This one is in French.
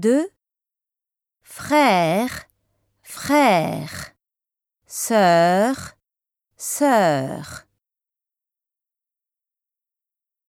de frère, frère, sœur, sœur.